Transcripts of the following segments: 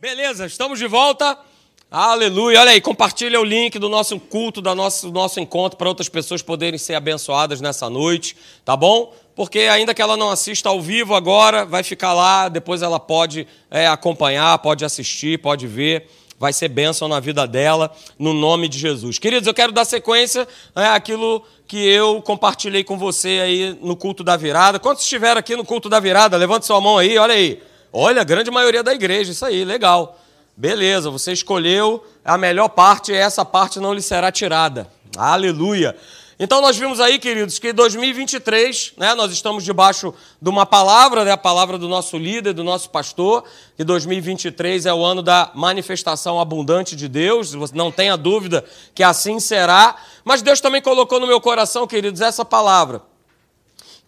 Beleza, estamos de volta. Aleluia. Olha aí, compartilha o link do nosso culto, do nosso, do nosso encontro, para outras pessoas poderem ser abençoadas nessa noite, tá bom? Porque ainda que ela não assista ao vivo agora, vai ficar lá, depois ela pode é, acompanhar, pode assistir, pode ver. Vai ser bênção na vida dela, no nome de Jesus. Queridos, eu quero dar sequência é, àquilo que eu compartilhei com você aí no culto da virada. Quantos estiveram aqui no culto da virada? Levante sua mão aí, olha aí. Olha, a grande maioria da igreja, isso aí, legal. Beleza, você escolheu a melhor parte e essa parte não lhe será tirada. Aleluia. Então nós vimos aí, queridos, que 2023, né, nós estamos debaixo de uma palavra, né, a palavra do nosso líder, do nosso pastor, que 2023 é o ano da manifestação abundante de Deus, não tenha dúvida que assim será, mas Deus também colocou no meu coração, queridos, essa palavra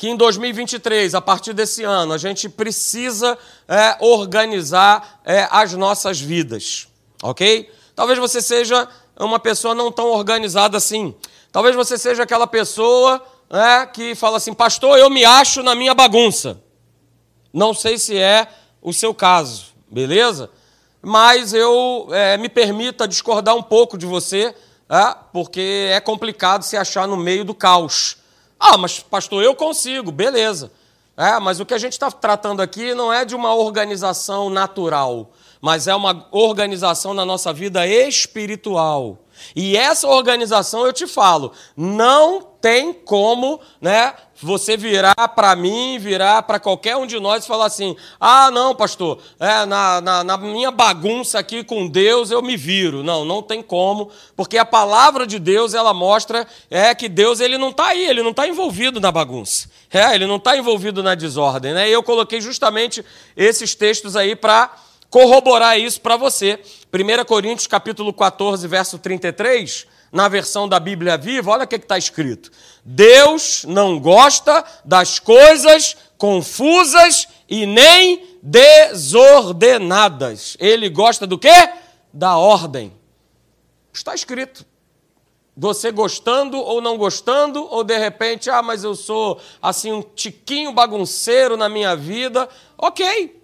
que em 2023, a partir desse ano, a gente precisa é, organizar é, as nossas vidas, ok? Talvez você seja uma pessoa não tão organizada assim. Talvez você seja aquela pessoa é, que fala assim, pastor, eu me acho na minha bagunça. Não sei se é o seu caso, beleza? Mas eu é, me permita discordar um pouco de você, é, porque é complicado se achar no meio do caos. Ah, mas pastor, eu consigo, beleza. É, mas o que a gente está tratando aqui não é de uma organização natural, mas é uma organização na nossa vida espiritual. E essa organização, eu te falo, não tem como né, você virar para mim, virar para qualquer um de nós e falar assim: ah, não, pastor, é, na, na, na, minha bagunça aqui com Deus eu me viro. Não, não tem como, porque a palavra de Deus ela mostra é que Deus ele não está aí, ele não está envolvido na bagunça. É, ele não está envolvido na desordem. Né? E eu coloquei justamente esses textos aí para corroborar isso para você. 1 Coríntios capítulo 14, verso 33, na versão da Bíblia Viva, olha o que está escrito. Deus não gosta das coisas confusas e nem desordenadas. Ele gosta do quê? Da ordem. Está escrito. Você gostando ou não gostando, ou de repente, ah, mas eu sou assim um tiquinho bagunceiro na minha vida. Ok,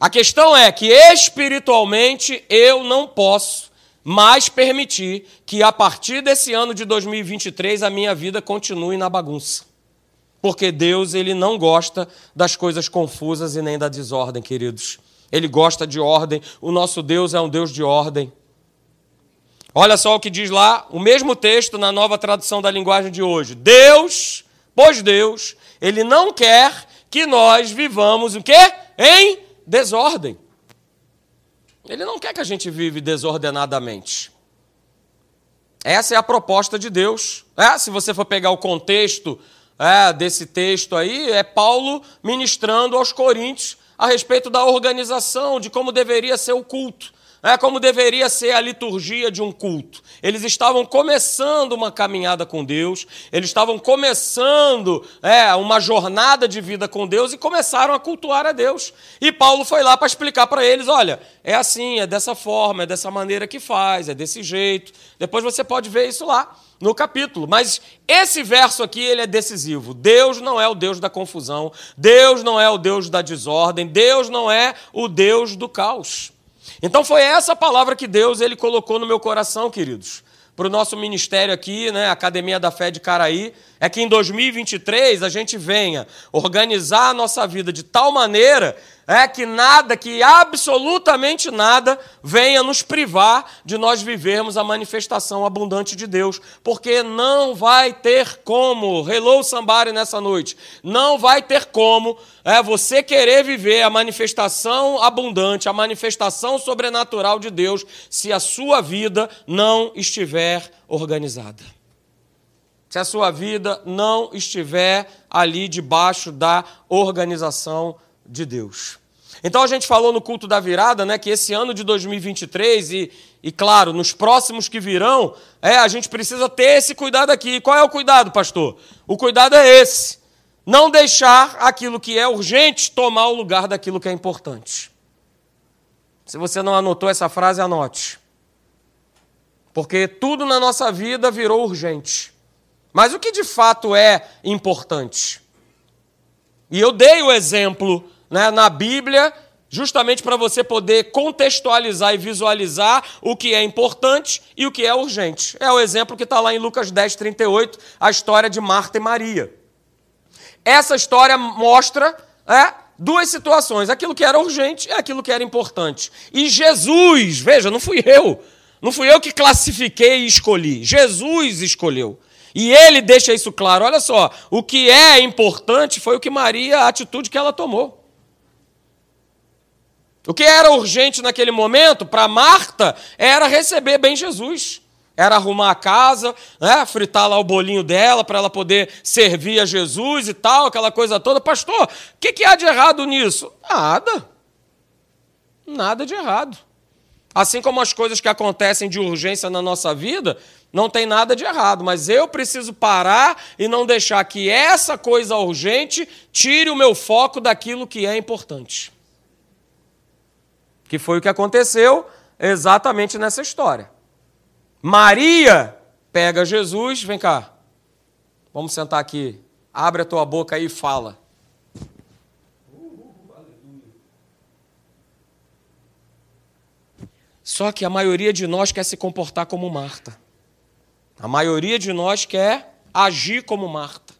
a questão é que espiritualmente eu não posso mais permitir que a partir desse ano de 2023 a minha vida continue na bagunça. Porque Deus, ele não gosta das coisas confusas e nem da desordem, queridos. Ele gosta de ordem. O nosso Deus é um Deus de ordem. Olha só o que diz lá, o mesmo texto na nova tradução da linguagem de hoje. Deus, pois Deus, ele não quer que nós vivamos o quê? Em desordem. Ele não quer que a gente vive desordenadamente. Essa é a proposta de Deus. É, se você for pegar o contexto é, desse texto aí, é Paulo ministrando aos coríntios a respeito da organização, de como deveria ser o culto é como deveria ser a liturgia de um culto. Eles estavam começando uma caminhada com Deus, eles estavam começando é, uma jornada de vida com Deus e começaram a cultuar a Deus. E Paulo foi lá para explicar para eles: olha, é assim, é dessa forma, é dessa maneira que faz, é desse jeito. Depois você pode ver isso lá no capítulo. Mas esse verso aqui ele é decisivo. Deus não é o Deus da confusão, Deus não é o Deus da desordem, Deus não é o Deus do caos. Então foi essa palavra que Deus ele colocou no meu coração, queridos, para o nosso ministério aqui, né, Academia da Fé de Caraí, é que em 2023 a gente venha organizar a nossa vida de tal maneira é que nada, que absolutamente nada venha nos privar de nós vivermos a manifestação abundante de Deus, porque não vai ter como, hello somebody nessa noite, não vai ter como é você querer viver a manifestação abundante, a manifestação sobrenatural de Deus, se a sua vida não estiver organizada. Se a sua vida não estiver ali debaixo da organização de Deus. Então a gente falou no culto da virada, né, que esse ano de 2023 e, e claro, nos próximos que virão, é, a gente precisa ter esse cuidado aqui. Qual é o cuidado, pastor? O cuidado é esse: não deixar aquilo que é urgente tomar o lugar daquilo que é importante. Se você não anotou essa frase, anote. Porque tudo na nossa vida virou urgente. Mas o que de fato é importante? E eu dei o exemplo né, na Bíblia justamente para você poder contextualizar e visualizar o que é importante e o que é urgente. É o exemplo que está lá em Lucas 10, 38, a história de Marta e Maria. Essa história mostra é, duas situações: aquilo que era urgente e aquilo que era importante. E Jesus, veja, não fui eu, não fui eu que classifiquei e escolhi, Jesus escolheu. E ele deixa isso claro. Olha só, o que é importante foi o que Maria, a atitude que ela tomou. O que era urgente naquele momento para Marta era receber bem Jesus. Era arrumar a casa, né, fritar lá o bolinho dela para ela poder servir a Jesus e tal, aquela coisa toda. Pastor, o que, que há de errado nisso? Nada. Nada de errado. Assim como as coisas que acontecem de urgência na nossa vida, não tem nada de errado, mas eu preciso parar e não deixar que essa coisa urgente tire o meu foco daquilo que é importante. Que foi o que aconteceu exatamente nessa história. Maria pega Jesus, vem cá. Vamos sentar aqui. Abre a tua boca aí e fala. Só que a maioria de nós quer se comportar como Marta. A maioria de nós quer agir como Marta.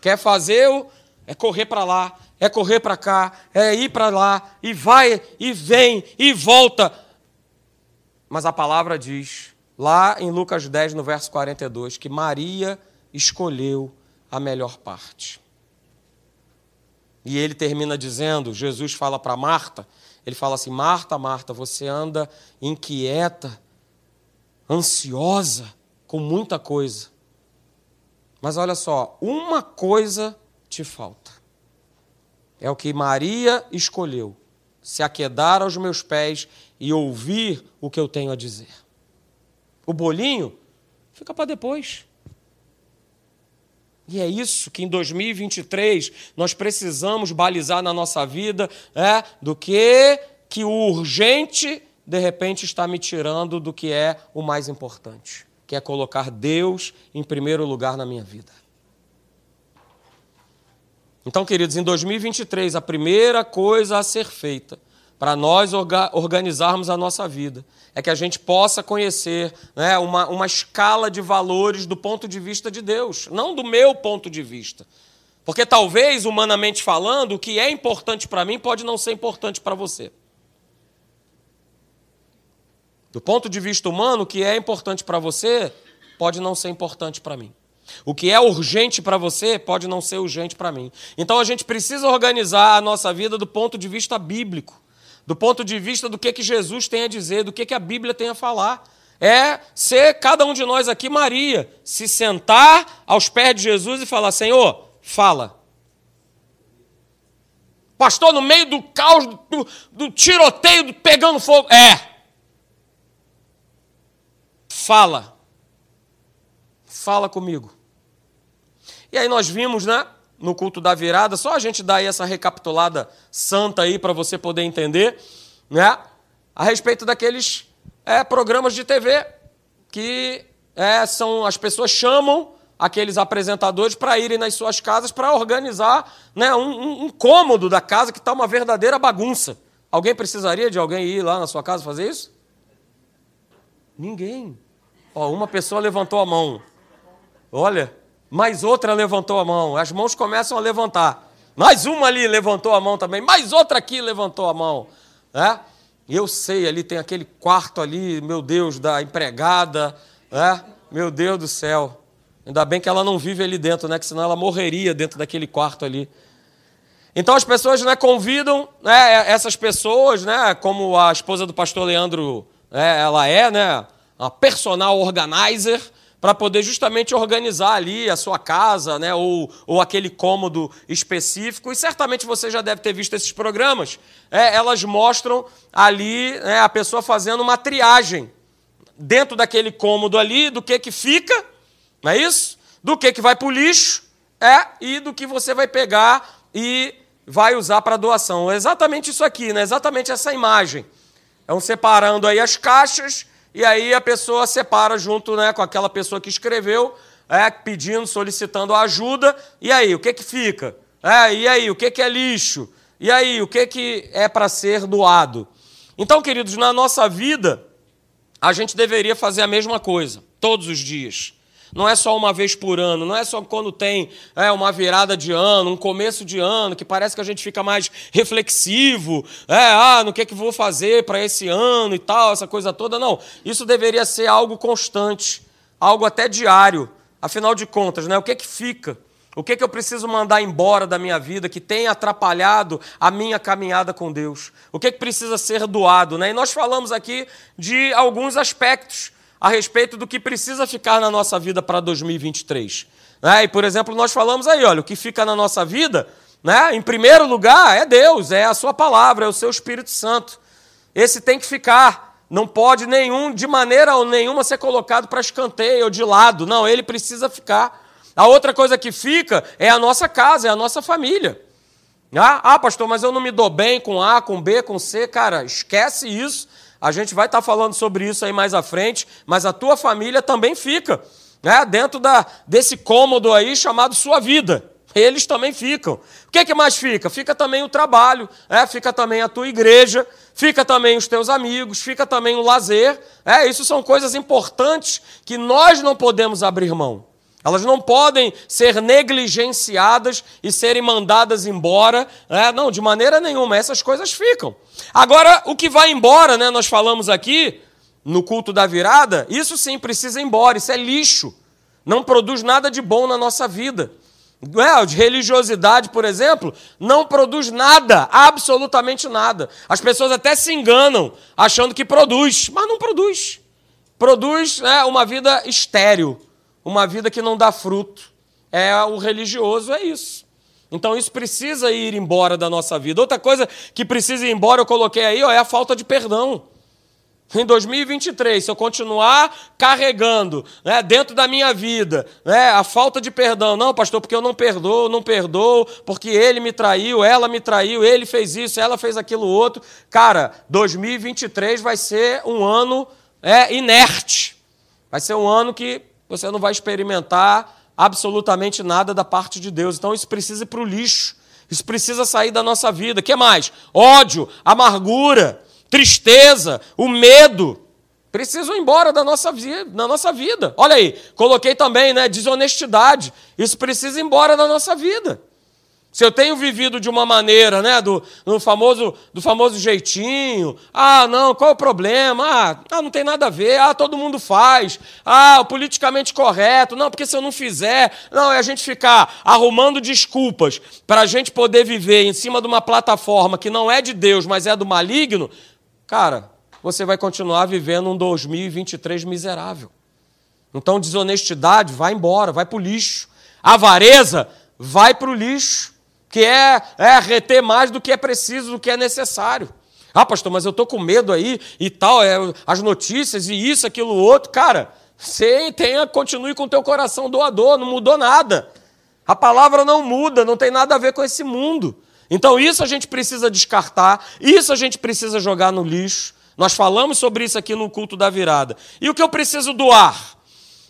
Quer fazer o é correr para lá, é correr para cá, é ir para lá, e vai, e vem, e volta. Mas a palavra diz, lá em Lucas 10, no verso 42, que Maria escolheu a melhor parte. E ele termina dizendo: Jesus fala para Marta, ele fala assim: Marta, Marta, você anda inquieta, ansiosa, com muita coisa. Mas olha só, uma coisa te falta. É o que Maria escolheu: se aquedar aos meus pés e ouvir o que eu tenho a dizer. O bolinho fica para depois. E é isso que em 2023 nós precisamos balizar na nossa vida, é, do que que o urgente de repente está me tirando do que é o mais importante, que é colocar Deus em primeiro lugar na minha vida. Então, queridos, em 2023, a primeira coisa a ser feita para nós organizarmos a nossa vida é que a gente possa conhecer né, uma, uma escala de valores do ponto de vista de Deus, não do meu ponto de vista. Porque talvez, humanamente falando, o que é importante para mim pode não ser importante para você. Do ponto de vista humano, o que é importante para você pode não ser importante para mim. O que é urgente para você pode não ser urgente para mim. Então a gente precisa organizar a nossa vida do ponto de vista bíblico, do ponto de vista do que, que Jesus tem a dizer, do que, que a Bíblia tem a falar. É ser cada um de nós aqui, Maria, se sentar aos pés de Jesus e falar: Senhor, fala. Pastor, no meio do caos, do, do tiroteio, do pegando fogo. É. Fala. Fala comigo. E aí nós vimos, né, no culto da virada, só a gente dar aí essa recapitulada santa aí para você poder entender, né, a respeito daqueles é, programas de TV que é, são as pessoas chamam aqueles apresentadores para irem nas suas casas para organizar né, um, um, cômodo da casa que está uma verdadeira bagunça. Alguém precisaria de alguém ir lá na sua casa fazer isso? Ninguém. Ó, uma pessoa levantou a mão. Olha, mais outra levantou a mão. As mãos começam a levantar. Mais uma ali levantou a mão também. Mais outra aqui levantou a mão. É? Eu sei, ali tem aquele quarto ali, meu Deus, da empregada. É? Meu Deus do céu. Ainda bem que ela não vive ali dentro, né? Que senão ela morreria dentro daquele quarto ali. Então as pessoas né, convidam né, essas pessoas, né, como a esposa do pastor Leandro, né, ela é, né, a personal organizer, para poder justamente organizar ali a sua casa, né, ou, ou aquele cômodo específico. E certamente você já deve ter visto esses programas. É, elas mostram ali né, a pessoa fazendo uma triagem dentro daquele cômodo ali do que, que fica, não é isso? Do que, que vai para o lixo é, e do que você vai pegar e vai usar para doação. É exatamente isso aqui, né? exatamente essa imagem. Então, separando aí as caixas e aí a pessoa separa junto né, com aquela pessoa que escreveu, é, pedindo, solicitando ajuda. E aí, o que, que fica? É, e aí, o que, que é lixo? E aí, o que, que é para ser doado? Então, queridos, na nossa vida, a gente deveria fazer a mesma coisa, todos os dias. Não é só uma vez por ano, não é só quando tem é, uma virada de ano, um começo de ano, que parece que a gente fica mais reflexivo, é, ah, no que, é que vou fazer para esse ano e tal, essa coisa toda. Não, isso deveria ser algo constante, algo até diário. Afinal de contas, né, o que, é que fica? O que, é que eu preciso mandar embora da minha vida que tem atrapalhado a minha caminhada com Deus? O que, é que precisa ser doado? Né? E nós falamos aqui de alguns aspectos a respeito do que precisa ficar na nossa vida para 2023. Né? E, por exemplo, nós falamos aí, olha, o que fica na nossa vida, né? em primeiro lugar, é Deus, é a Sua palavra, é o seu Espírito Santo. Esse tem que ficar. Não pode nenhum, de maneira nenhuma, ser colocado para escanteio ou de lado. Não, ele precisa ficar. A outra coisa que fica é a nossa casa, é a nossa família. Ah, ah, pastor, mas eu não me dou bem com A, com B, com C. Cara, esquece isso. A gente vai estar tá falando sobre isso aí mais à frente, mas a tua família também fica né, dentro da, desse cômodo aí chamado sua vida. Eles também ficam. O que, é que mais fica? Fica também o trabalho, é, fica também a tua igreja, fica também os teus amigos, fica também o lazer. É, isso são coisas importantes que nós não podemos abrir mão. Elas não podem ser negligenciadas e serem mandadas embora. Né? Não, de maneira nenhuma. Essas coisas ficam. Agora, o que vai embora, né? nós falamos aqui no culto da virada, isso sim precisa ir embora. Isso é lixo. Não produz nada de bom na nossa vida. É, de religiosidade, por exemplo, não produz nada, absolutamente nada. As pessoas até se enganam achando que produz, mas não produz. Produz é, uma vida estéril uma vida que não dá fruto. É o religioso é isso. Então isso precisa ir embora da nossa vida. Outra coisa que precisa ir embora, eu coloquei aí, ó, é a falta de perdão. Em 2023, se eu continuar carregando né, dentro da minha vida né, a falta de perdão, não, pastor, porque eu não perdoo, não perdoo, porque ele me traiu, ela me traiu, ele fez isso, ela fez aquilo outro. Cara, 2023 vai ser um ano é, inerte. Vai ser um ano que você não vai experimentar absolutamente nada da parte de Deus. Então isso precisa ir para o lixo. Isso precisa sair da nossa vida. O que mais? Ódio, amargura, tristeza, o medo. Precisam ir embora da nossa, vida, da nossa vida. Olha aí, coloquei também, né? Desonestidade. Isso precisa ir embora da nossa vida. Se eu tenho vivido de uma maneira, né, do, do, famoso, do famoso jeitinho, ah, não, qual o problema? Ah, ah, não tem nada a ver, ah, todo mundo faz, ah, o politicamente correto, não, porque se eu não fizer, não, é a gente ficar arrumando desculpas para a gente poder viver em cima de uma plataforma que não é de Deus, mas é do maligno, cara, você vai continuar vivendo um 2023 miserável. Então, desonestidade, vai embora, vai para o lixo. Avareza, vai para o lixo que é, é reter mais do que é preciso, do que é necessário. Ah, pastor, mas eu estou com medo aí e tal, é, as notícias e isso, aquilo, outro. Cara, você tenha, continue com o teu coração doador, não mudou nada. A palavra não muda, não tem nada a ver com esse mundo. Então isso a gente precisa descartar, isso a gente precisa jogar no lixo. Nós falamos sobre isso aqui no culto da virada. E o que eu preciso doar?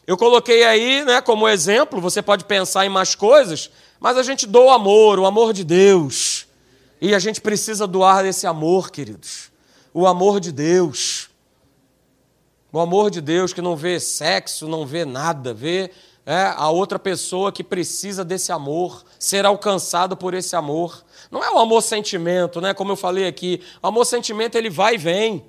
Eu coloquei aí, né, como exemplo, você pode pensar em mais coisas, mas a gente doa o amor, o amor de Deus. E a gente precisa doar esse amor, queridos. O amor de Deus. O amor de Deus que não vê sexo, não vê nada, vê é, a outra pessoa que precisa desse amor, ser alcançado por esse amor. Não é o amor sentimento, né? Como eu falei aqui, o amor sentimento ele vai e vem.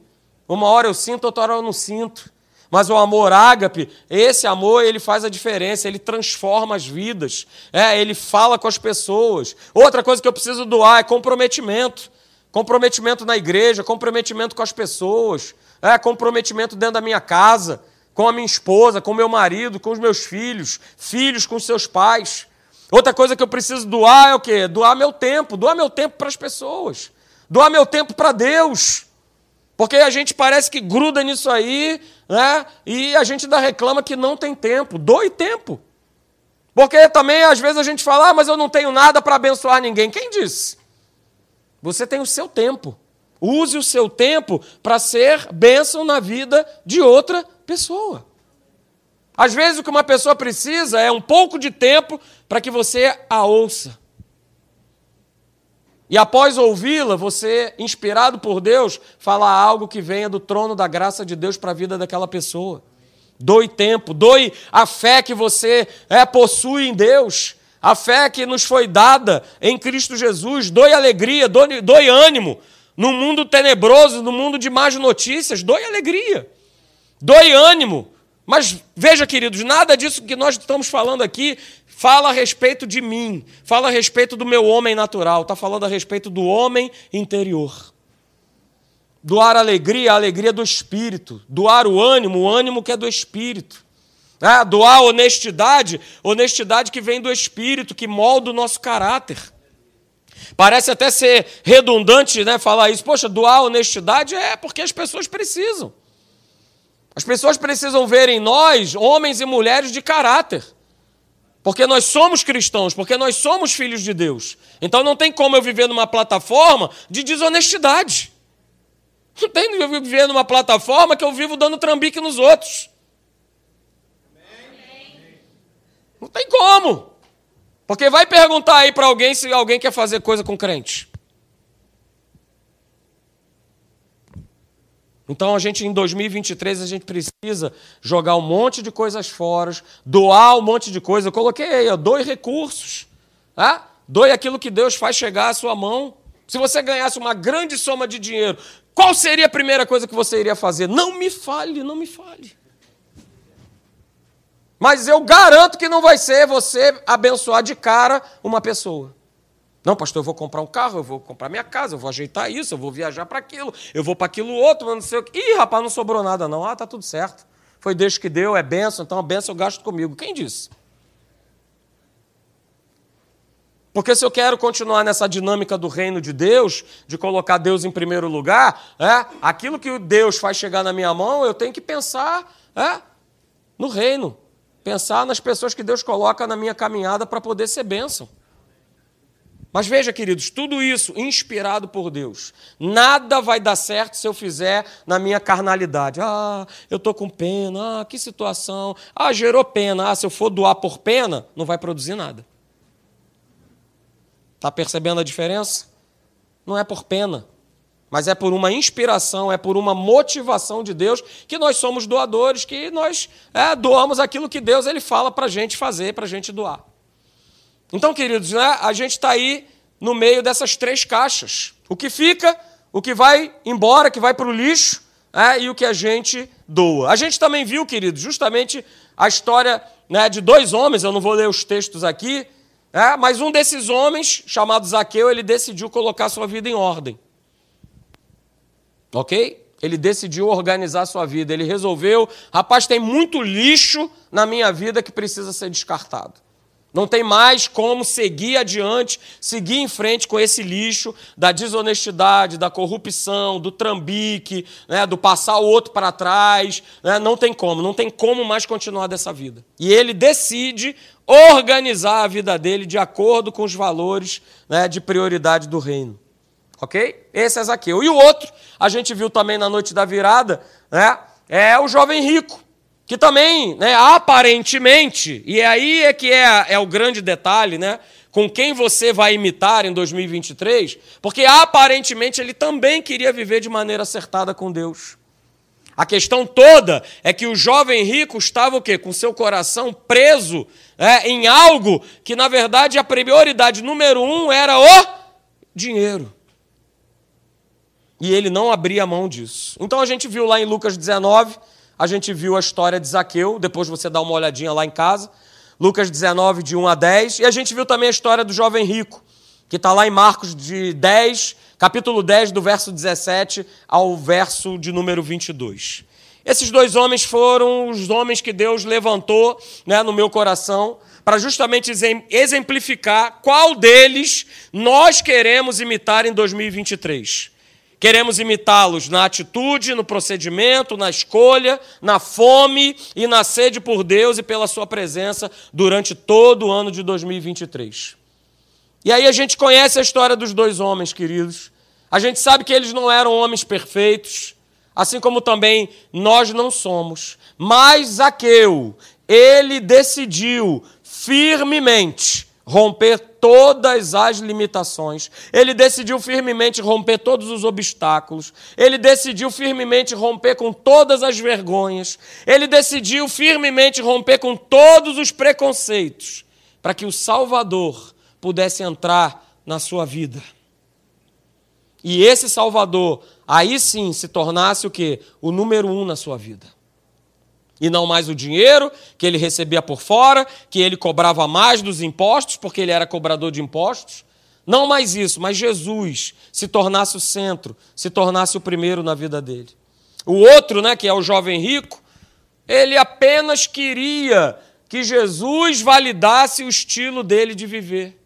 Uma hora eu sinto, outra hora eu não sinto. Mas o amor ágape, esse amor, ele faz a diferença, ele transforma as vidas, é, ele fala com as pessoas. Outra coisa que eu preciso doar é comprometimento. Comprometimento na igreja, comprometimento com as pessoas, é, comprometimento dentro da minha casa, com a minha esposa, com meu marido, com os meus filhos, filhos com seus pais. Outra coisa que eu preciso doar é o quê? Doar meu tempo, doar meu tempo para as pessoas, doar meu tempo para Deus. Porque a gente parece que gruda nisso aí, né? E a gente ainda reclama que não tem tempo. Doe tempo. Porque também às vezes a gente fala, ah, mas eu não tenho nada para abençoar ninguém. Quem disse? Você tem o seu tempo. Use o seu tempo para ser bênção na vida de outra pessoa. Às vezes o que uma pessoa precisa é um pouco de tempo para que você a ouça. E após ouvi-la, você, inspirado por Deus, fala algo que venha do trono da graça de Deus para a vida daquela pessoa. Doe tempo, doe a fé que você é, possui em Deus, a fé que nos foi dada em Cristo Jesus. Doe alegria, doe, doe ânimo. No mundo tenebroso, no mundo de más notícias, doe alegria, doe ânimo. Mas veja, queridos, nada disso que nós estamos falando aqui fala a respeito de mim, fala a respeito do meu homem natural, está falando a respeito do homem interior. Doar alegria, a alegria do espírito. Doar o ânimo, o ânimo que é do espírito. É, doar honestidade, honestidade que vem do espírito, que molda o nosso caráter. Parece até ser redundante né, falar isso. Poxa, doar honestidade é porque as pessoas precisam. As pessoas precisam ver em nós homens e mulheres de caráter. Porque nós somos cristãos, porque nós somos filhos de Deus. Então não tem como eu viver numa plataforma de desonestidade. Não tem eu viver numa plataforma que eu vivo dando trambique nos outros. Não tem como. Porque vai perguntar aí para alguém se alguém quer fazer coisa com crente. Então a gente em 2023 a gente precisa jogar um monte de coisas fora, doar um monte de coisa. Eu coloquei aí, ó, doe recursos. Tá? Doe aquilo que Deus faz chegar à sua mão. Se você ganhasse uma grande soma de dinheiro, qual seria a primeira coisa que você iria fazer? Não me fale, não me fale. Mas eu garanto que não vai ser você abençoar de cara uma pessoa. Não, pastor, eu vou comprar um carro, eu vou comprar minha casa, eu vou ajeitar isso, eu vou viajar para aquilo, eu vou para aquilo outro, mas não sei o quê. Ih, rapaz, não sobrou nada não. Ah, tá tudo certo. Foi Deus que deu, é benção, então a benção eu gasto comigo. Quem disse? Porque se eu quero continuar nessa dinâmica do reino de Deus, de colocar Deus em primeiro lugar, é, aquilo que Deus faz chegar na minha mão, eu tenho que pensar é, no reino. Pensar nas pessoas que Deus coloca na minha caminhada para poder ser bênção. Mas veja, queridos, tudo isso inspirado por Deus. Nada vai dar certo se eu fizer na minha carnalidade. Ah, eu estou com pena, ah, que situação. Ah, gerou pena. Ah, se eu for doar por pena, não vai produzir nada. Está percebendo a diferença? Não é por pena, mas é por uma inspiração, é por uma motivação de Deus que nós somos doadores, que nós é, doamos aquilo que Deus ele fala para a gente fazer, para a gente doar. Então, queridos, né, a gente está aí no meio dessas três caixas. O que fica, o que vai embora, que vai para o lixo, é, e o que a gente doa. A gente também viu, queridos, justamente a história né, de dois homens, eu não vou ler os textos aqui, é, mas um desses homens, chamado Zaqueu, ele decidiu colocar sua vida em ordem. Ok? Ele decidiu organizar sua vida. Ele resolveu, rapaz, tem muito lixo na minha vida que precisa ser descartado. Não tem mais como seguir adiante, seguir em frente com esse lixo da desonestidade, da corrupção, do trambique, né, do passar o outro para trás. Né, não tem como, não tem como mais continuar dessa vida. E ele decide organizar a vida dele de acordo com os valores né, de prioridade do reino. Ok? Esse é Zaqueu. E o outro, a gente viu também na noite da virada, né, é o jovem rico que também, né, aparentemente, e aí é que é, é o grande detalhe, né, com quem você vai imitar em 2023, porque aparentemente ele também queria viver de maneira acertada com Deus. A questão toda é que o jovem rico estava o quê? Com seu coração preso é, em algo que, na verdade, a prioridade número um era o dinheiro. E ele não abria mão disso. Então a gente viu lá em Lucas 19 a gente viu a história de Zaqueu, depois você dá uma olhadinha lá em casa. Lucas 19, de 1 a 10. E a gente viu também a história do jovem rico, que está lá em Marcos de 10, capítulo 10, do verso 17 ao verso de número 22. Esses dois homens foram os homens que Deus levantou né, no meu coração para justamente exemplificar qual deles nós queremos imitar em 2023. Queremos imitá-los na atitude, no procedimento, na escolha, na fome e na sede por Deus e pela Sua presença durante todo o ano de 2023. E aí a gente conhece a história dos dois homens, queridos. A gente sabe que eles não eram homens perfeitos, assim como também nós não somos. Mas Zaqueu, ele decidiu firmemente romper todas as limitações, ele decidiu firmemente romper todos os obstáculos, ele decidiu firmemente romper com todas as vergonhas, ele decidiu firmemente romper com todos os preconceitos, para que o Salvador pudesse entrar na sua vida. E esse Salvador, aí sim, se tornasse o quê? O número um na sua vida e não mais o dinheiro que ele recebia por fora, que ele cobrava mais dos impostos, porque ele era cobrador de impostos. Não mais isso, mas Jesus se tornasse o centro, se tornasse o primeiro na vida dele. O outro, né, que é o jovem rico, ele apenas queria que Jesus validasse o estilo dele de viver.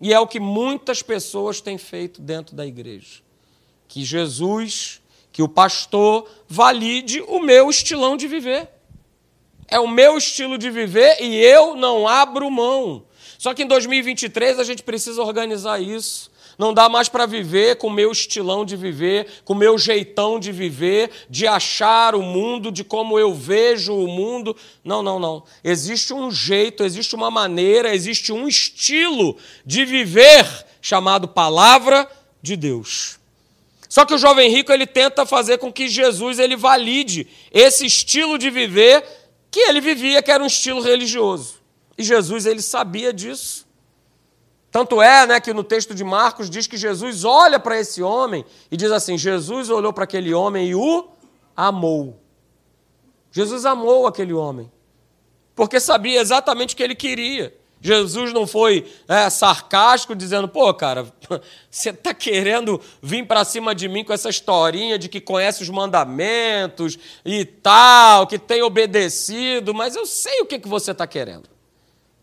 E é o que muitas pessoas têm feito dentro da igreja. Que Jesus que o pastor valide o meu estilão de viver. É o meu estilo de viver e eu não abro mão. Só que em 2023 a gente precisa organizar isso. Não dá mais para viver com o meu estilão de viver, com o meu jeitão de viver, de achar o mundo, de como eu vejo o mundo. Não, não, não. Existe um jeito, existe uma maneira, existe um estilo de viver chamado Palavra de Deus. Só que o jovem rico ele tenta fazer com que Jesus ele valide esse estilo de viver que ele vivia, que era um estilo religioso. E Jesus ele sabia disso. Tanto é, né, que no texto de Marcos diz que Jesus olha para esse homem e diz assim: Jesus olhou para aquele homem e o amou. Jesus amou aquele homem, porque sabia exatamente o que ele queria. Jesus não foi é, sarcástico dizendo, pô, cara, você está querendo vir para cima de mim com essa historinha de que conhece os mandamentos e tal, que tem obedecido, mas eu sei o que, que você está querendo.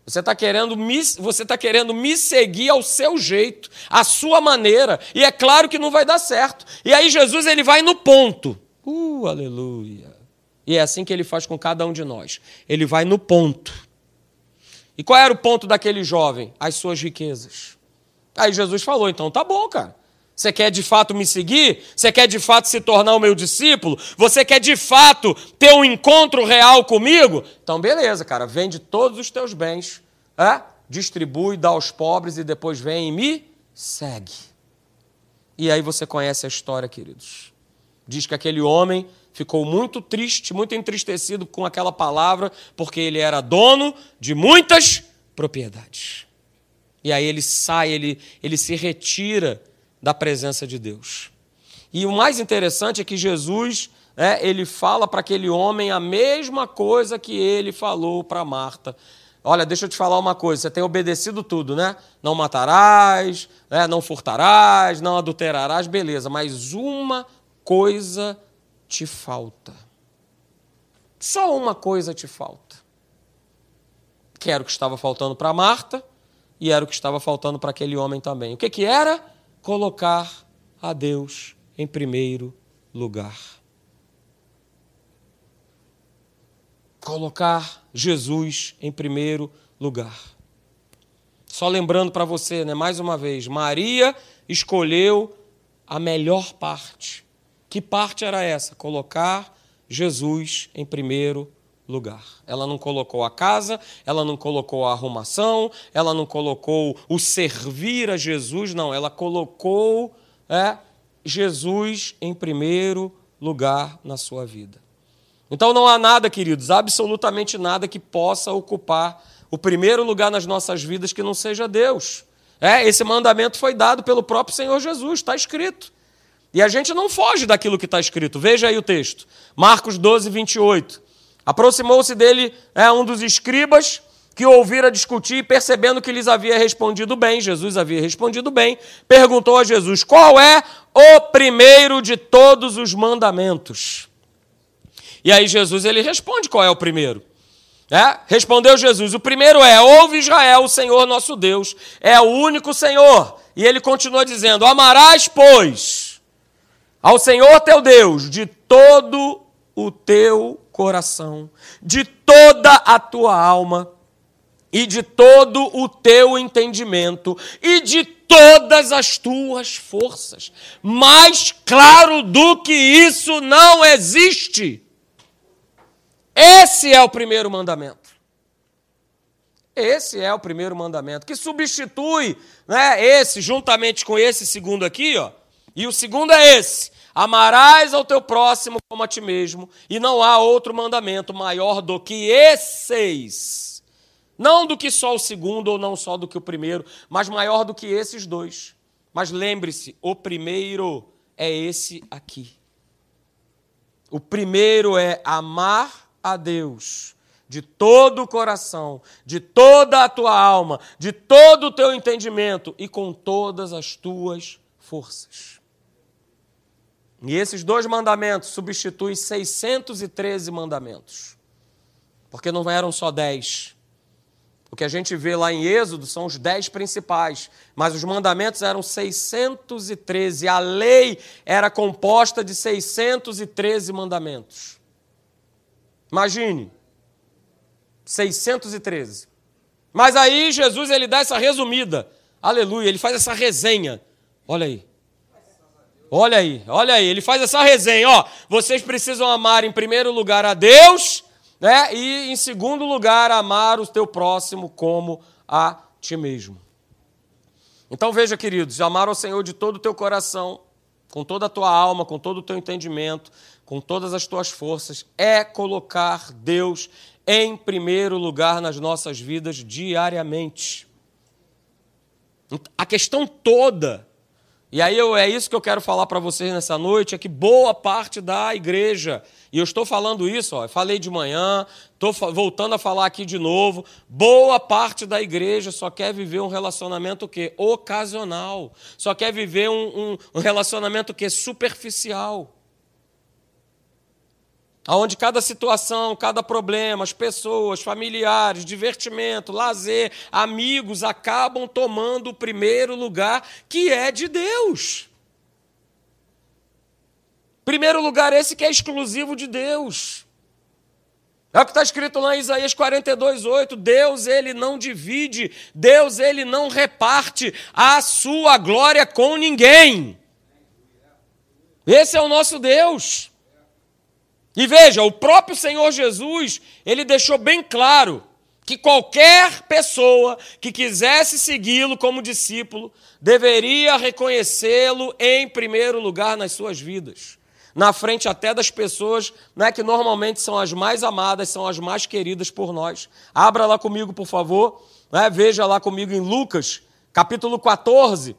Você está querendo, você tá querendo me seguir ao seu jeito, à sua maneira, e é claro que não vai dar certo. E aí Jesus ele vai no ponto. Uh, aleluia. E é assim que ele faz com cada um de nós. Ele vai no ponto. E qual era o ponto daquele jovem? As suas riquezas. Aí Jesus falou: então tá bom, cara. Você quer de fato me seguir? Você quer de fato se tornar o meu discípulo? Você quer de fato ter um encontro real comigo? Então, beleza, cara. Vende todos os teus bens, é? distribui, dá aos pobres e depois vem e me segue. E aí você conhece a história, queridos. Diz que aquele homem ficou muito triste, muito entristecido com aquela palavra, porque ele era dono de muitas propriedades. E aí ele sai, ele, ele se retira da presença de Deus. E o mais interessante é que Jesus, é, ele fala para aquele homem a mesma coisa que ele falou para Marta. Olha, deixa eu te falar uma coisa, você tem obedecido tudo, né? Não matarás, né? não furtarás, não adulterarás, beleza, mas uma coisa te falta. Só uma coisa te falta. Que era o que estava faltando para Marta e era o que estava faltando para aquele homem também. O que, que era? Colocar a Deus em primeiro lugar. Colocar Jesus em primeiro lugar. Só lembrando para você, né, mais uma vez, Maria escolheu a melhor parte que parte era essa? Colocar Jesus em primeiro lugar. Ela não colocou a casa, ela não colocou a arrumação, ela não colocou o servir a Jesus, não. Ela colocou é, Jesus em primeiro lugar na sua vida. Então não há nada, queridos, absolutamente nada que possa ocupar o primeiro lugar nas nossas vidas que não seja Deus. É, esse mandamento foi dado pelo próprio Senhor Jesus, está escrito. E a gente não foge daquilo que está escrito. Veja aí o texto. Marcos 12, 28. Aproximou-se dele é, um dos escribas que ouvira discutir e percebendo que lhes havia respondido bem, Jesus havia respondido bem, perguntou a Jesus: qual é o primeiro de todos os mandamentos? E aí Jesus ele responde qual é o primeiro. É? Respondeu Jesus: o primeiro é: ouve Israel, o Senhor nosso Deus, é o único Senhor. E ele continua dizendo: amarás, pois ao Senhor teu Deus de todo o teu coração, de toda a tua alma e de todo o teu entendimento e de todas as tuas forças. Mais claro do que isso não existe. Esse é o primeiro mandamento. Esse é o primeiro mandamento, que substitui né, esse, juntamente com esse segundo aqui, ó. E o segundo é esse: amarás ao teu próximo como a ti mesmo, e não há outro mandamento maior do que esses. Não do que só o segundo, ou não só do que o primeiro, mas maior do que esses dois. Mas lembre-se, o primeiro é esse aqui. O primeiro é amar a Deus de todo o coração, de toda a tua alma, de todo o teu entendimento e com todas as tuas forças. E esses dois mandamentos substituem 613 mandamentos. Porque não eram só 10. O que a gente vê lá em Êxodo são os 10 principais, mas os mandamentos eram 613. A lei era composta de 613 mandamentos. Imagine. 613. Mas aí Jesus ele dá essa resumida. Aleluia, ele faz essa resenha. Olha aí. Olha aí, olha aí, ele faz essa resenha, ó. Vocês precisam amar em primeiro lugar a Deus, né? E em segundo lugar, amar o teu próximo como a ti mesmo. Então veja, queridos, amar ao Senhor de todo o teu coração, com toda a tua alma, com todo o teu entendimento, com todas as tuas forças, é colocar Deus em primeiro lugar nas nossas vidas diariamente. A questão toda, e aí eu, é isso que eu quero falar para vocês nessa noite, é que boa parte da igreja, e eu estou falando isso, ó, falei de manhã, estou voltando a falar aqui de novo, boa parte da igreja só quer viver um relacionamento que ocasional, só quer viver um, um, um relacionamento que superficial onde cada situação, cada problema, as pessoas, familiares, divertimento, lazer, amigos acabam tomando o primeiro lugar que é de Deus. Primeiro lugar esse que é exclusivo de Deus. É o que está escrito lá em Isaías 42, 8. Deus, ele não divide, Deus, ele não reparte a sua glória com ninguém. Esse é o nosso Deus. E veja, o próprio Senhor Jesus, ele deixou bem claro que qualquer pessoa que quisesse segui-lo como discípulo deveria reconhecê-lo em primeiro lugar nas suas vidas, na frente até das pessoas né, que normalmente são as mais amadas, são as mais queridas por nós. Abra lá comigo, por favor, né, veja lá comigo em Lucas, capítulo 14,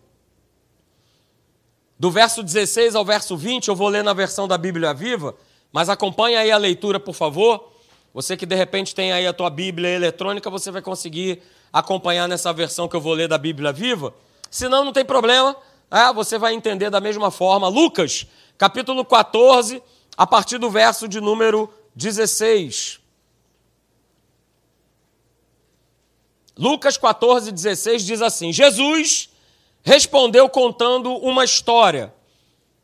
do verso 16 ao verso 20, eu vou ler na versão da Bíblia Viva. Mas acompanhe aí a leitura, por favor. Você que de repente tem aí a tua Bíblia eletrônica, você vai conseguir acompanhar nessa versão que eu vou ler da Bíblia viva. Se não, não tem problema, é, você vai entender da mesma forma. Lucas, capítulo 14, a partir do verso de número 16. Lucas 14, 16 diz assim: Jesus respondeu contando uma história.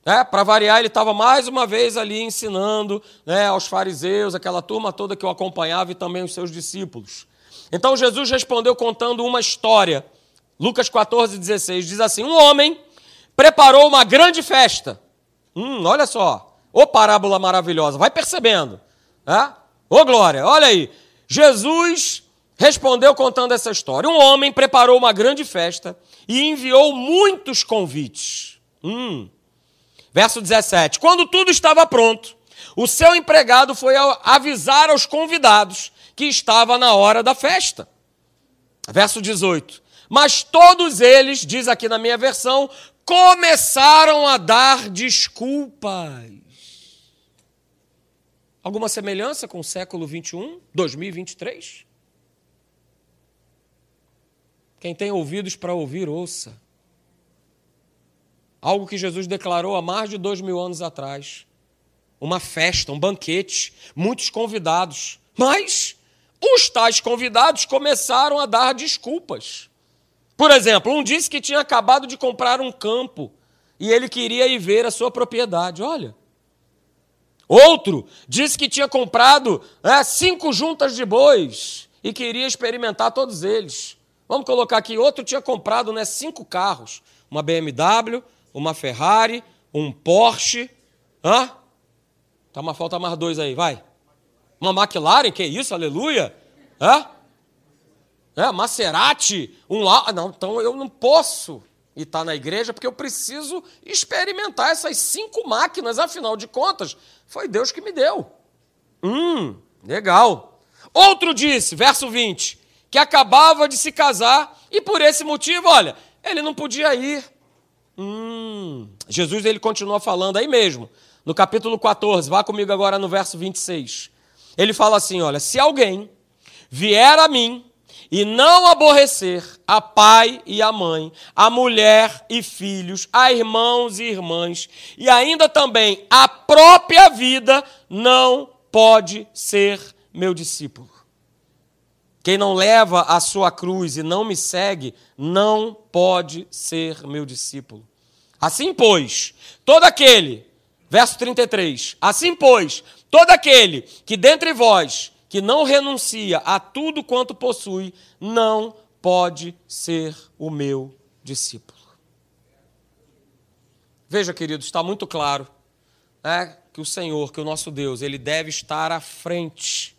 Né? Para variar, ele estava mais uma vez ali ensinando né, aos fariseus, aquela turma toda que o acompanhava e também os seus discípulos. Então Jesus respondeu contando uma história. Lucas 14, 16 diz assim: Um homem preparou uma grande festa. Hum, olha só, ô parábola maravilhosa, vai percebendo. Né? Ô glória, olha aí. Jesus respondeu contando essa história. Um homem preparou uma grande festa e enviou muitos convites. Hum, Verso 17: Quando tudo estava pronto, o seu empregado foi avisar aos convidados que estava na hora da festa. Verso 18: Mas todos eles, diz aqui na minha versão, começaram a dar desculpas. Alguma semelhança com o século 21, 2023? Quem tem ouvidos para ouvir, ouça. Algo que Jesus declarou há mais de dois mil anos atrás. Uma festa, um banquete, muitos convidados. Mas os tais convidados começaram a dar desculpas. Por exemplo, um disse que tinha acabado de comprar um campo e ele queria ir ver a sua propriedade. Olha. Outro disse que tinha comprado né, cinco juntas de bois e queria experimentar todos eles. Vamos colocar aqui: outro tinha comprado né, cinco carros: uma BMW, uma Ferrari, um Porsche. Hã? Tá uma falta mais dois aí, vai. Uma McLaren, que isso, aleluia. Hã? É, Maserati, um lá. Ah, não, então eu não posso estar na igreja porque eu preciso experimentar essas cinco máquinas, afinal de contas, foi Deus que me deu. Hum, legal. Outro disse, verso 20, que acabava de se casar e por esse motivo, olha, ele não podia ir. Hum, Jesus ele continua falando aí mesmo, no capítulo 14, vá comigo agora no verso 26. Ele fala assim: olha, se alguém vier a mim e não aborrecer a pai e a mãe, a mulher e filhos, a irmãos e irmãs, e ainda também a própria vida, não pode ser meu discípulo. Quem não leva a sua cruz e não me segue, não pode ser meu discípulo. Assim, pois, todo aquele, verso 33, assim, pois, todo aquele que dentre vós que não renuncia a tudo quanto possui, não pode ser o meu discípulo. Veja, querido, está muito claro é, que o Senhor, que o nosso Deus, ele deve estar à frente.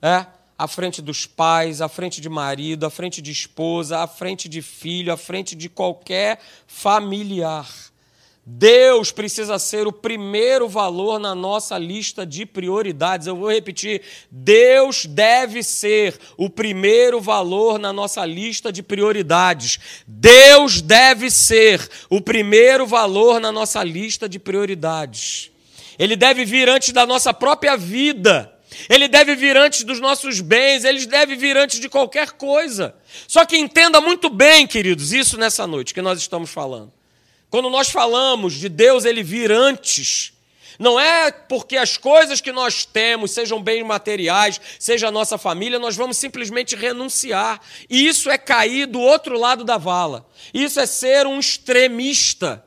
É, à frente dos pais, à frente de marido, à frente de esposa, à frente de filho, à frente de qualquer familiar. Deus precisa ser o primeiro valor na nossa lista de prioridades. Eu vou repetir: Deus deve ser o primeiro valor na nossa lista de prioridades. Deus deve ser o primeiro valor na nossa lista de prioridades. Ele deve vir antes da nossa própria vida. Ele deve vir antes dos nossos bens, ele deve vir antes de qualquer coisa. Só que entenda muito bem, queridos, isso nessa noite que nós estamos falando. Quando nós falamos de Deus ele vir antes, não é porque as coisas que nós temos, sejam bens materiais, seja a nossa família, nós vamos simplesmente renunciar. E isso é cair do outro lado da vala. Isso é ser um extremista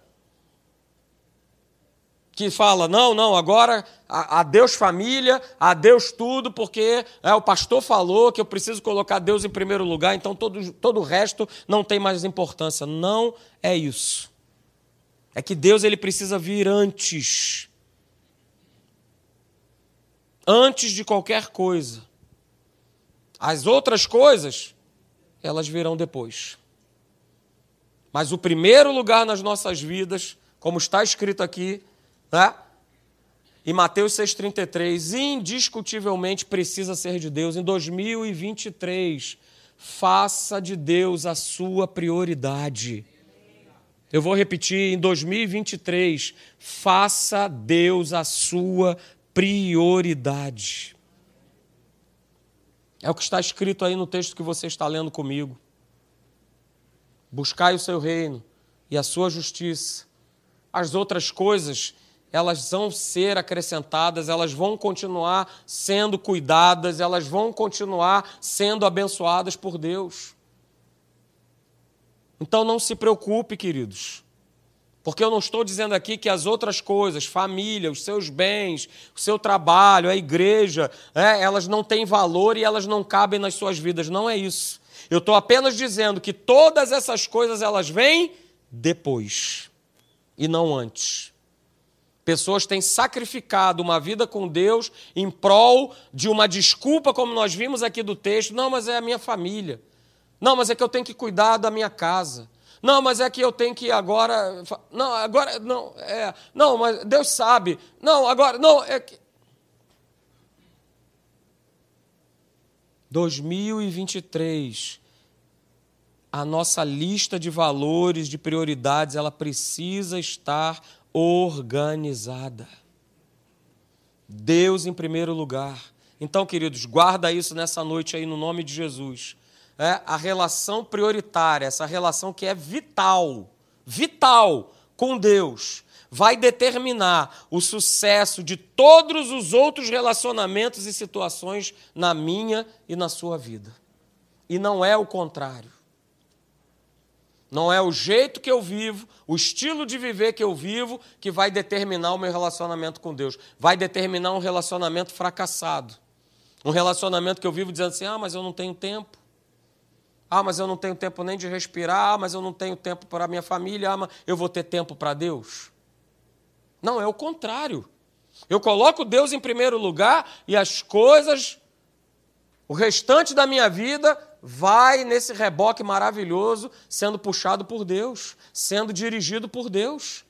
que fala: não, não, agora adeus família, adeus tudo, porque é, o pastor falou que eu preciso colocar Deus em primeiro lugar, então todo, todo o resto não tem mais importância. Não é isso. É que Deus ele precisa vir antes. Antes de qualquer coisa. As outras coisas, elas virão depois. Mas o primeiro lugar nas nossas vidas, como está escrito aqui, né? E Mateus 6,33, indiscutivelmente precisa ser de Deus. Em 2023, faça de Deus a sua prioridade. Eu vou repetir, em 2023, faça Deus a sua prioridade. É o que está escrito aí no texto que você está lendo comigo. Buscai o seu reino e a sua justiça. As outras coisas elas vão ser acrescentadas, elas vão continuar sendo cuidadas, elas vão continuar sendo abençoadas por Deus. Então não se preocupe, queridos, porque eu não estou dizendo aqui que as outras coisas, família, os seus bens, o seu trabalho, a igreja, é, elas não têm valor e elas não cabem nas suas vidas. Não é isso. Eu estou apenas dizendo que todas essas coisas elas vêm depois e não antes. Pessoas têm sacrificado uma vida com Deus em prol de uma desculpa, como nós vimos aqui do texto. Não, mas é a minha família. Não, mas é que eu tenho que cuidar da minha casa. Não, mas é que eu tenho que agora. Não, agora. Não, é. Não, mas Deus sabe. Não, agora. Não, é que. 2023. A nossa lista de valores, de prioridades, ela precisa estar organizada. Deus em primeiro lugar. Então, queridos, guarda isso nessa noite aí no nome de Jesus. É a relação prioritária, essa relação que é vital, vital com Deus, vai determinar o sucesso de todos os outros relacionamentos e situações na minha e na sua vida. E não é o contrário. Não é o jeito que eu vivo, o estilo de viver que eu vivo, que vai determinar o meu relacionamento com Deus. Vai determinar um relacionamento fracassado. Um relacionamento que eu vivo dizendo assim: ah, mas eu não tenho tempo. Ah, mas eu não tenho tempo nem de respirar. Ah, mas eu não tenho tempo para a minha família. Ah, mas eu vou ter tempo para Deus. Não, é o contrário. Eu coloco Deus em primeiro lugar e as coisas, o restante da minha vida, vai nesse reboque maravilhoso, sendo puxado por Deus, sendo dirigido por Deus.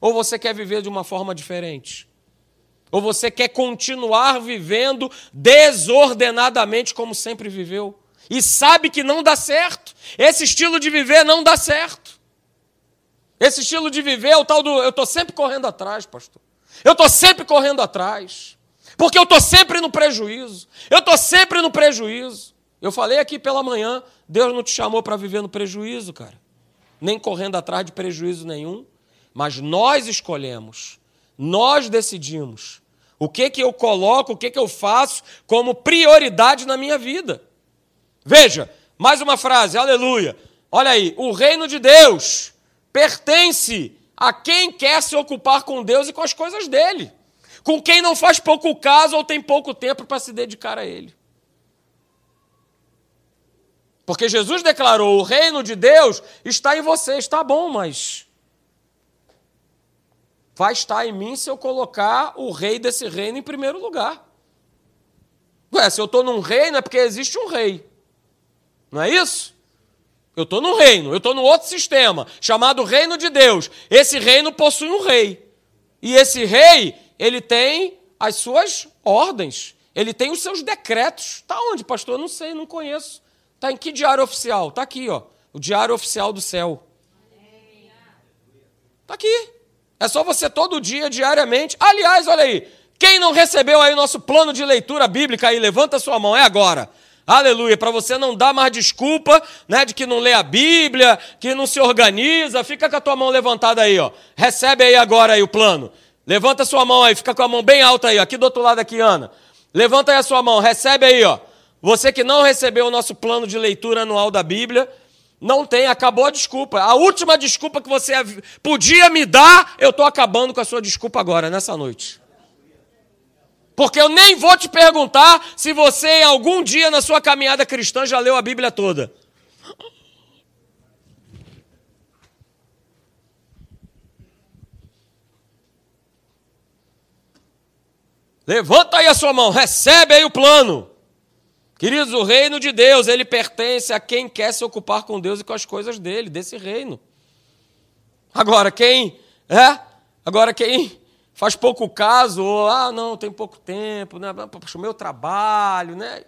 Ou você quer viver de uma forma diferente? Ou você quer continuar vivendo desordenadamente como sempre viveu? E sabe que não dá certo. Esse estilo de viver não dá certo. Esse estilo de viver é o tal do eu estou sempre correndo atrás, pastor. Eu estou sempre correndo atrás. Porque eu estou sempre no prejuízo. Eu estou sempre no prejuízo. Eu falei aqui pela manhã, Deus não te chamou para viver no prejuízo, cara. Nem correndo atrás de prejuízo nenhum. Mas nós escolhemos, nós decidimos o que, que eu coloco, o que, que eu faço como prioridade na minha vida. Veja, mais uma frase, aleluia. Olha aí, o reino de Deus pertence a quem quer se ocupar com Deus e com as coisas dele com quem não faz pouco caso ou tem pouco tempo para se dedicar a Ele. Porque Jesus declarou: o reino de Deus está em você, está bom, mas vai estar em mim se eu colocar o rei desse reino em primeiro lugar. Ué, se eu estou num reino é porque existe um rei. Não é isso? Eu estou num reino, eu estou num outro sistema, chamado Reino de Deus. Esse reino possui um rei. E esse rei, ele tem as suas ordens, ele tem os seus decretos. Está onde, pastor? Eu não sei, não conheço. Está em que diário oficial? Está aqui, ó. O diário oficial do céu. Está aqui. É só você todo dia, diariamente. Aliás, olha aí. Quem não recebeu aí o nosso plano de leitura bíblica aí, levanta sua mão, é agora. Aleluia, para você não dar mais desculpa, né, de que não lê a Bíblia, que não se organiza, fica com a tua mão levantada aí, ó. Recebe aí agora aí o plano. Levanta sua mão aí, fica com a mão bem alta aí, aqui do outro lado aqui, Ana. Levanta aí a sua mão, recebe aí, ó. Você que não recebeu o nosso plano de leitura anual da Bíblia, não tem, acabou a desculpa. A última desculpa que você podia me dar, eu estou acabando com a sua desculpa agora, nessa noite. Porque eu nem vou te perguntar se você, algum dia na sua caminhada cristã, já leu a Bíblia toda. Levanta aí a sua mão, recebe aí o plano. Queridos, o reino de Deus, ele pertence a quem quer se ocupar com Deus e com as coisas dele, desse reino. Agora, quem, é? Agora, quem faz pouco caso, ou, ah, não, tem pouco tempo, né? Poxa, o meu trabalho, né?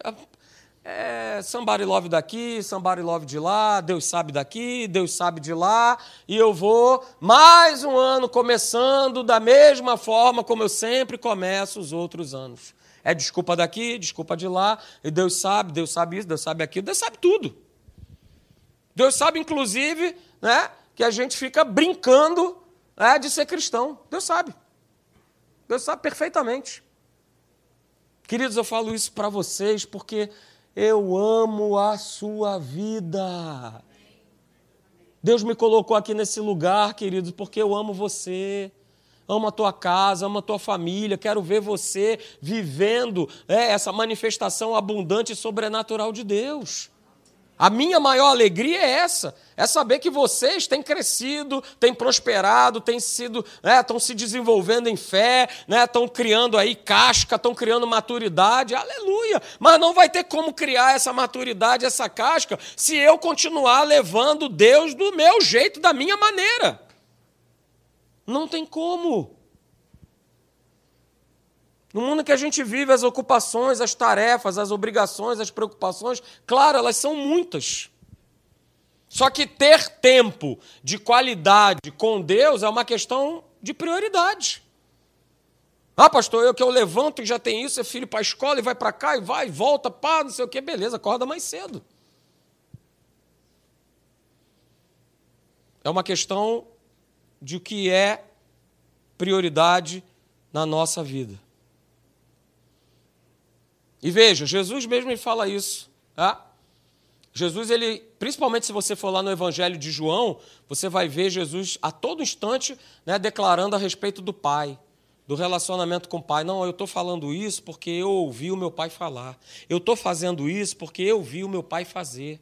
É, somebody love daqui, somebody love de lá, Deus sabe daqui, Deus sabe de lá, e eu vou mais um ano começando da mesma forma como eu sempre começo os outros anos. É desculpa daqui, desculpa de lá, e Deus sabe, Deus sabe isso, Deus sabe aquilo, Deus sabe tudo. Deus sabe, inclusive, né, que a gente fica brincando né, de ser cristão. Deus sabe. Deus sabe perfeitamente. Queridos, eu falo isso para vocês porque eu amo a sua vida. Deus me colocou aqui nesse lugar, queridos, porque eu amo você. Amo a tua casa, amo a tua família, quero ver você vivendo é, essa manifestação abundante e sobrenatural de Deus. A minha maior alegria é essa, é saber que vocês têm crescido, têm prosperado, têm sido, né, estão se desenvolvendo em fé, né, estão criando aí casca, estão criando maturidade, aleluia. Mas não vai ter como criar essa maturidade, essa casca, se eu continuar levando Deus do meu jeito, da minha maneira. Não tem como. No mundo que a gente vive, as ocupações, as tarefas, as obrigações, as preocupações, claro, elas são muitas. Só que ter tempo de qualidade com Deus é uma questão de prioridade. Ah, pastor, eu que eu levanto e já tem isso, é filho para a escola e vai para cá e vai, volta, pá, não sei o que, beleza, acorda mais cedo. É uma questão de o que é prioridade na nossa vida. E veja, Jesus mesmo me fala isso. Tá? Jesus, ele, principalmente se você for lá no Evangelho de João, você vai ver Jesus a todo instante né, declarando a respeito do Pai, do relacionamento com o Pai. Não, eu estou falando isso porque eu ouvi o meu Pai falar. Eu estou fazendo isso porque eu vi o meu Pai fazer.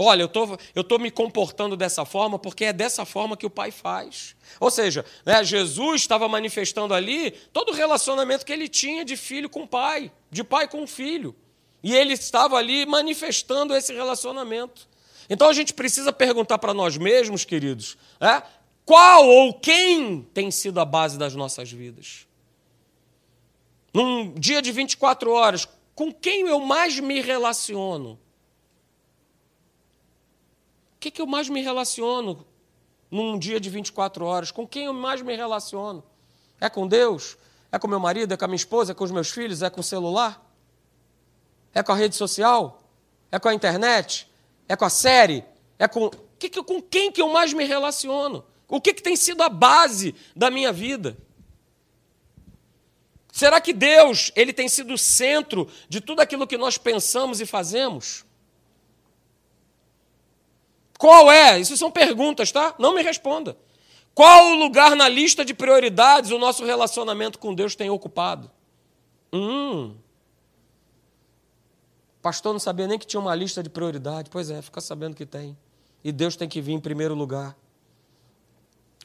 Olha, eu tô, estou tô me comportando dessa forma porque é dessa forma que o Pai faz. Ou seja, né, Jesus estava manifestando ali todo o relacionamento que ele tinha de filho com pai, de pai com filho. E ele estava ali manifestando esse relacionamento. Então a gente precisa perguntar para nós mesmos, queridos, é, qual ou quem tem sido a base das nossas vidas? Num dia de 24 horas, com quem eu mais me relaciono? O que, que eu mais me relaciono num dia de 24 horas? Com quem eu mais me relaciono? É com Deus? É com meu marido? É com a minha esposa? É com os meus filhos? É com o celular? É com a rede social? É com a internet? É com a série? É com. Que, que, com quem que eu mais me relaciono? O que, que tem sido a base da minha vida? Será que Deus ele tem sido o centro de tudo aquilo que nós pensamos e fazemos? Qual é? Isso são perguntas, tá? Não me responda. Qual o lugar na lista de prioridades o nosso relacionamento com Deus tem ocupado? Hum. Pastor não sabia nem que tinha uma lista de prioridade. Pois é, fica sabendo que tem. E Deus tem que vir em primeiro lugar.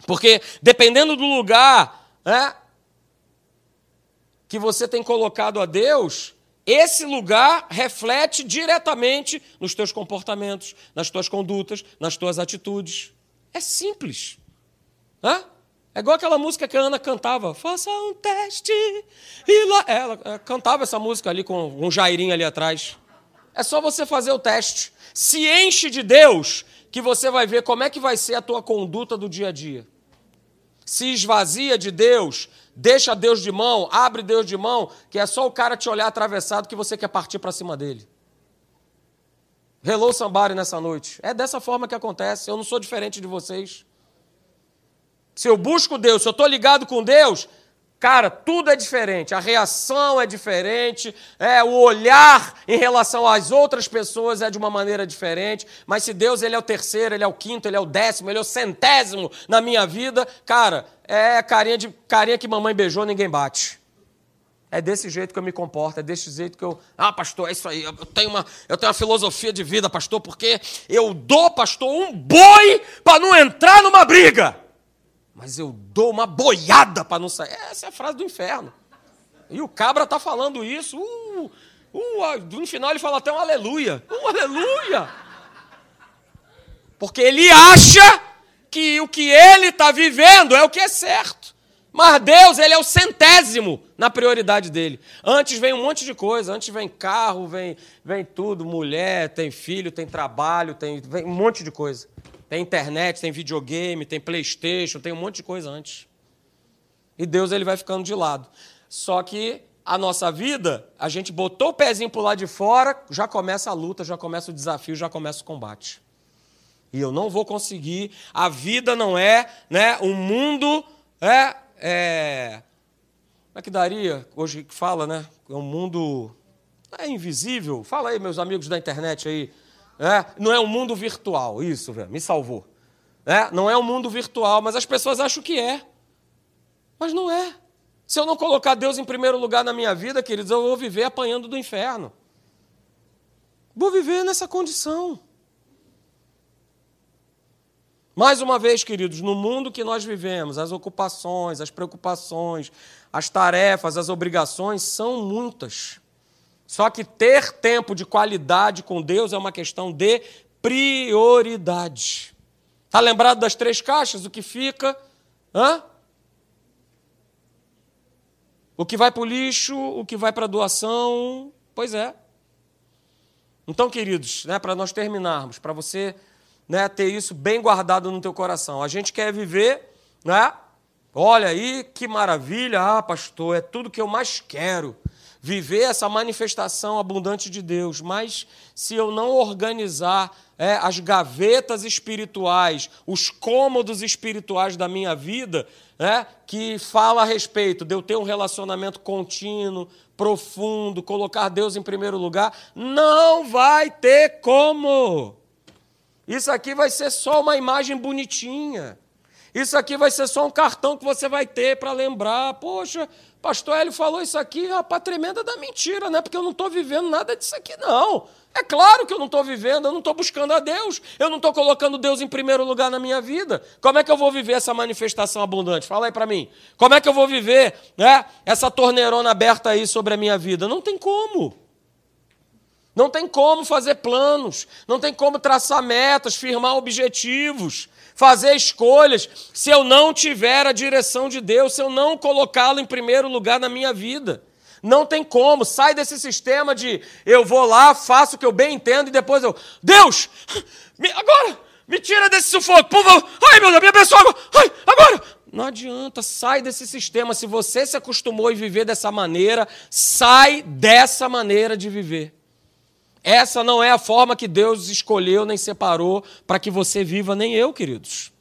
Porque dependendo do lugar né, que você tem colocado a Deus, esse lugar reflete diretamente nos teus comportamentos, nas tuas condutas, nas tuas atitudes. É simples. Hã? É igual aquela música que a Ana cantava. Faça um teste. E lá. Ela é, cantava essa música ali com um Jairinho ali atrás. É só você fazer o teste. Se enche de Deus, que você vai ver como é que vai ser a tua conduta do dia a dia. Se esvazia de Deus, deixa Deus de mão, abre Deus de mão, que é só o cara te olhar atravessado que você quer partir para cima dele. Hello somebody nessa noite. É dessa forma que acontece. Eu não sou diferente de vocês. Se eu busco Deus, se eu estou ligado com Deus, Cara, tudo é diferente, a reação é diferente, é o olhar em relação às outras pessoas é de uma maneira diferente, mas se Deus ele é o terceiro, ele é o quinto, ele é o décimo, ele é o centésimo na minha vida, cara, é carinha de carinha que mamãe beijou, ninguém bate. É desse jeito que eu me comporto, é desse jeito que eu. Ah, pastor, é isso aí. Eu tenho uma, eu tenho uma filosofia de vida, pastor, porque eu dou, pastor, um boi para não entrar numa briga mas eu dou uma boiada para não sair. Essa é a frase do inferno. E o cabra está falando isso. Uh, uh, no final ele fala até um aleluia. Um aleluia! Porque ele acha que o que ele está vivendo é o que é certo. Mas Deus, ele é o centésimo na prioridade dele. Antes vem um monte de coisa. Antes vem carro, vem, vem tudo, mulher, tem filho, tem trabalho, tem vem um monte de coisa. Tem internet, tem videogame, tem Playstation, tem um monte de coisa antes. E Deus ele vai ficando de lado. Só que a nossa vida, a gente botou o pezinho para lado de fora, já começa a luta, já começa o desafio, já começa o combate. E eu não vou conseguir. A vida não é, né, um mundo é, é como é que daria hoje que fala, né? É um mundo é invisível. Fala aí, meus amigos da internet aí. É, não é um mundo virtual, isso, velho, me salvou. É, não é um mundo virtual, mas as pessoas acham que é. Mas não é. Se eu não colocar Deus em primeiro lugar na minha vida, queridos, eu vou viver apanhando do inferno. Vou viver nessa condição. Mais uma vez, queridos, no mundo que nós vivemos, as ocupações, as preocupações, as tarefas, as obrigações são muitas. Só que ter tempo de qualidade com Deus é uma questão de prioridade. Está lembrado das três caixas? O que fica? Hã? O que vai para o lixo, o que vai para a doação. Pois é. Então, queridos, né, para nós terminarmos, para você né, ter isso bem guardado no teu coração, a gente quer viver, né? Olha aí que maravilha, ah, pastor, é tudo que eu mais quero viver essa manifestação abundante de Deus, mas se eu não organizar é, as gavetas espirituais, os cômodos espirituais da minha vida, é, que fala a respeito de eu ter um relacionamento contínuo, profundo, colocar Deus em primeiro lugar, não vai ter como. Isso aqui vai ser só uma imagem bonitinha. Isso aqui vai ser só um cartão que você vai ter para lembrar. Poxa, pastor Hélio falou isso aqui, rapaz, tremenda da mentira, né? Porque eu não estou vivendo nada disso aqui, não. É claro que eu não estou vivendo, eu não estou buscando a Deus, eu não estou colocando Deus em primeiro lugar na minha vida. Como é que eu vou viver essa manifestação abundante? Fala aí para mim. Como é que eu vou viver né, essa torneirona aberta aí sobre a minha vida? Não tem como. Não tem como fazer planos, não tem como traçar metas, firmar objetivos, fazer escolhas, se eu não tiver a direção de Deus, se eu não colocá-lo em primeiro lugar na minha vida. Não tem como, sai desse sistema de eu vou lá, faço o que eu bem entendo e depois eu, Deus, me, agora, me tira desse sufoco, por favor, ai meu Deus, me abençoa agora, ai, agora. Não adianta, sai desse sistema. Se você se acostumou a viver dessa maneira, sai dessa maneira de viver. Essa não é a forma que Deus escolheu nem separou para que você viva, nem eu, queridos.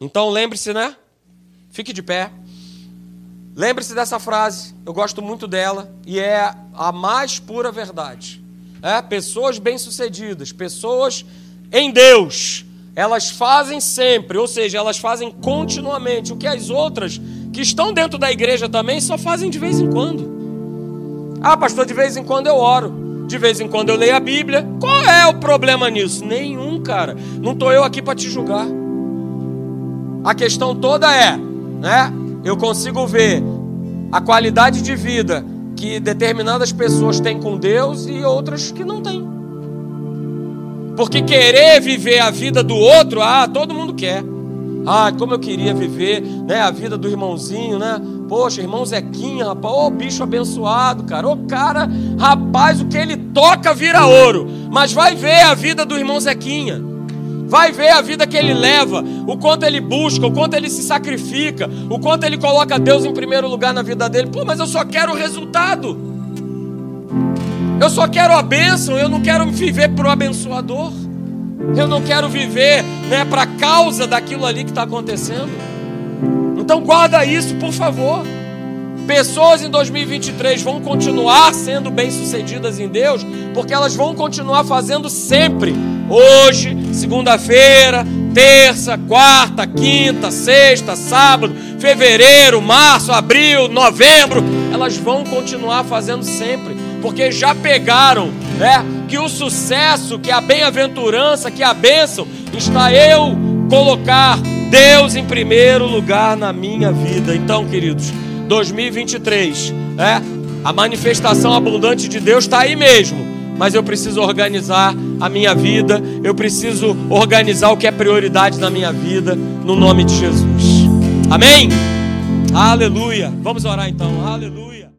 Então lembre-se, né? Fique de pé. Lembre-se dessa frase, eu gosto muito dela e é a mais pura verdade. É, pessoas bem-sucedidas, pessoas em Deus, elas fazem sempre, ou seja, elas fazem continuamente o que as outras que estão dentro da igreja também só fazem de vez em quando. Ah, pastor, de vez em quando eu oro, de vez em quando eu leio a Bíblia. Qual é o problema nisso? Nenhum, cara. Não estou eu aqui para te julgar. A questão toda é, né? Eu consigo ver a qualidade de vida que determinadas pessoas têm com Deus e outras que não têm. Porque querer viver a vida do outro, ah, todo mundo quer. Ah, como eu queria viver né, a vida do irmãozinho, né? Poxa, irmão Zequinha, rapaz, ô oh, bicho abençoado, cara. Ô oh, cara, rapaz, o que ele toca vira ouro. Mas vai ver a vida do irmão Zequinha. Vai ver a vida que ele leva, o quanto ele busca, o quanto ele se sacrifica, o quanto ele coloca Deus em primeiro lugar na vida dele. Pô, mas eu só quero o resultado. Eu só quero a bênção, eu não quero viver para o abençoador. Eu não quero viver né, para a causa daquilo ali que está acontecendo. Então guarda isso, por favor. Pessoas em 2023 vão continuar sendo bem-sucedidas em Deus, porque elas vão continuar fazendo sempre. Hoje, segunda-feira, terça, quarta, quinta, sexta, sábado, fevereiro, março, abril, novembro, elas vão continuar fazendo sempre porque já pegaram, né? Que o sucesso, que a bem-aventurança, que a bênção está eu colocar Deus em primeiro lugar na minha vida. Então, queridos, 2023, né? A manifestação abundante de Deus está aí mesmo, mas eu preciso organizar a minha vida, eu preciso organizar o que é prioridade na minha vida, no nome de Jesus. Amém? Aleluia. Vamos orar então. Aleluia.